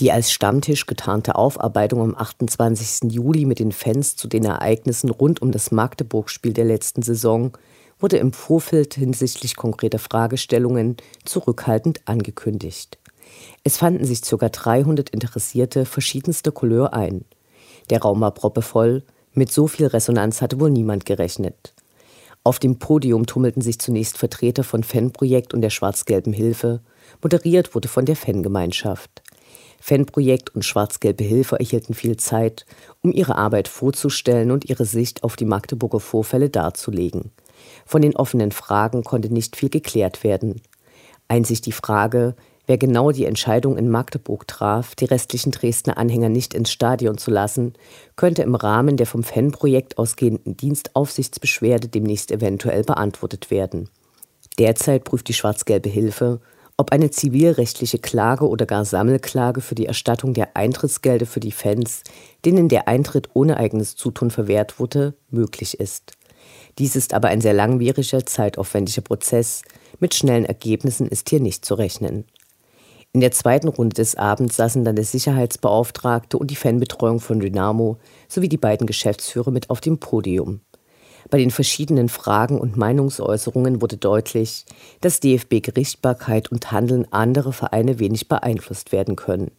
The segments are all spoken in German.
Die als Stammtisch getarnte Aufarbeitung am 28. Juli mit den Fans zu den Ereignissen rund um das Magdeburg-Spiel der letzten Saison wurde im Vorfeld hinsichtlich konkreter Fragestellungen zurückhaltend angekündigt. Es fanden sich ca. 300 Interessierte verschiedenster Couleur ein. Der Raum war proppevoll, mit so viel Resonanz hatte wohl niemand gerechnet. Auf dem Podium tummelten sich zunächst Vertreter von Fanprojekt und der Schwarz-Gelben Hilfe, moderiert wurde von der Fangemeinschaft. Fanprojekt und Schwarz-Gelbe Hilfe erhielten viel Zeit, um ihre Arbeit vorzustellen und ihre Sicht auf die Magdeburger Vorfälle darzulegen. Von den offenen Fragen konnte nicht viel geklärt werden. Einzig die Frage, wer genau die Entscheidung in Magdeburg traf, die restlichen Dresdner Anhänger nicht ins Stadion zu lassen, könnte im Rahmen der vom Fanprojekt ausgehenden Dienstaufsichtsbeschwerde demnächst eventuell beantwortet werden. Derzeit prüft die Schwarz-Gelbe Hilfe, ob eine zivilrechtliche Klage oder gar Sammelklage für die Erstattung der Eintrittsgelder für die Fans, denen der Eintritt ohne eigenes Zutun verwehrt wurde, möglich ist. Dies ist aber ein sehr langwieriger, zeitaufwendiger Prozess. Mit schnellen Ergebnissen ist hier nicht zu rechnen. In der zweiten Runde des Abends saßen dann der Sicherheitsbeauftragte und die Fanbetreuung von Dynamo sowie die beiden Geschäftsführer mit auf dem Podium. Bei den verschiedenen Fragen und Meinungsäußerungen wurde deutlich, dass DFB-Gerichtbarkeit und Handeln anderer Vereine wenig beeinflusst werden können.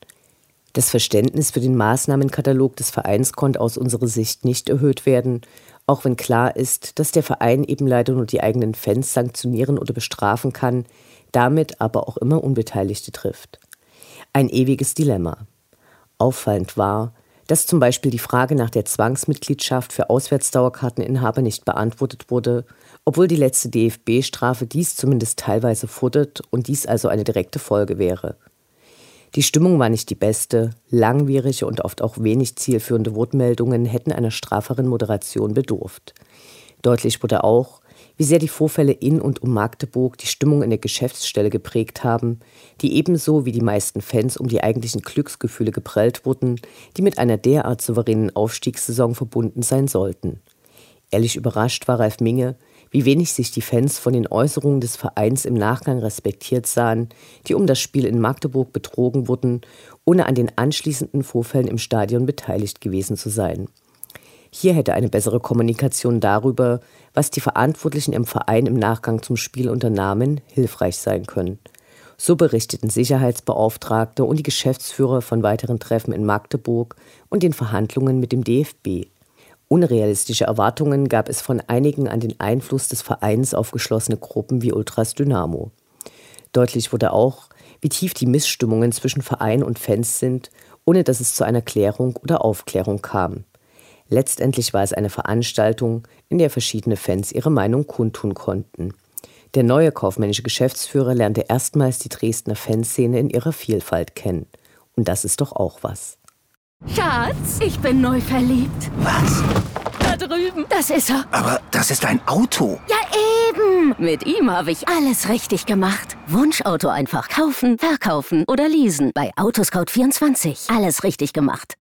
Das Verständnis für den Maßnahmenkatalog des Vereins konnte aus unserer Sicht nicht erhöht werden, auch wenn klar ist, dass der Verein eben leider nur die eigenen Fans sanktionieren oder bestrafen kann, damit aber auch immer Unbeteiligte trifft. Ein ewiges Dilemma. Auffallend war, dass zum Beispiel die Frage nach der Zwangsmitgliedschaft für Auswärtsdauerkarteninhaber nicht beantwortet wurde, obwohl die letzte DFB-Strafe dies zumindest teilweise fordert und dies also eine direkte Folge wäre. Die Stimmung war nicht die beste, langwierige und oft auch wenig zielführende Wortmeldungen hätten einer straferen Moderation bedurft. Deutlich wurde auch, wie sehr die Vorfälle in und um Magdeburg die Stimmung in der Geschäftsstelle geprägt haben, die ebenso wie die meisten Fans um die eigentlichen Glücksgefühle geprellt wurden, die mit einer derart souveränen Aufstiegssaison verbunden sein sollten. Ehrlich überrascht war Ralf Minge, wie wenig sich die Fans von den Äußerungen des Vereins im Nachgang respektiert sahen, die um das Spiel in Magdeburg betrogen wurden, ohne an den anschließenden Vorfällen im Stadion beteiligt gewesen zu sein. Hier hätte eine bessere Kommunikation darüber, was die Verantwortlichen im Verein im Nachgang zum Spiel unternahmen, hilfreich sein können. So berichteten Sicherheitsbeauftragte und die Geschäftsführer von weiteren Treffen in Magdeburg und den Verhandlungen mit dem DFB. Unrealistische Erwartungen gab es von einigen an den Einfluss des Vereins auf geschlossene Gruppen wie Ultras Dynamo. Deutlich wurde auch, wie tief die Missstimmungen zwischen Verein und Fans sind, ohne dass es zu einer Klärung oder Aufklärung kam. Letztendlich war es eine Veranstaltung, in der verschiedene Fans ihre Meinung kundtun konnten. Der neue kaufmännische Geschäftsführer lernte erstmals die Dresdner Fanszene in ihrer Vielfalt kennen. Und das ist doch auch was. Schatz, ich bin neu verliebt. Was? Da drüben. Das ist er. Aber das ist ein Auto. Ja, eben. Mit ihm habe ich alles richtig gemacht. Wunschauto einfach kaufen, verkaufen oder leasen. Bei Autoscout24. Alles richtig gemacht.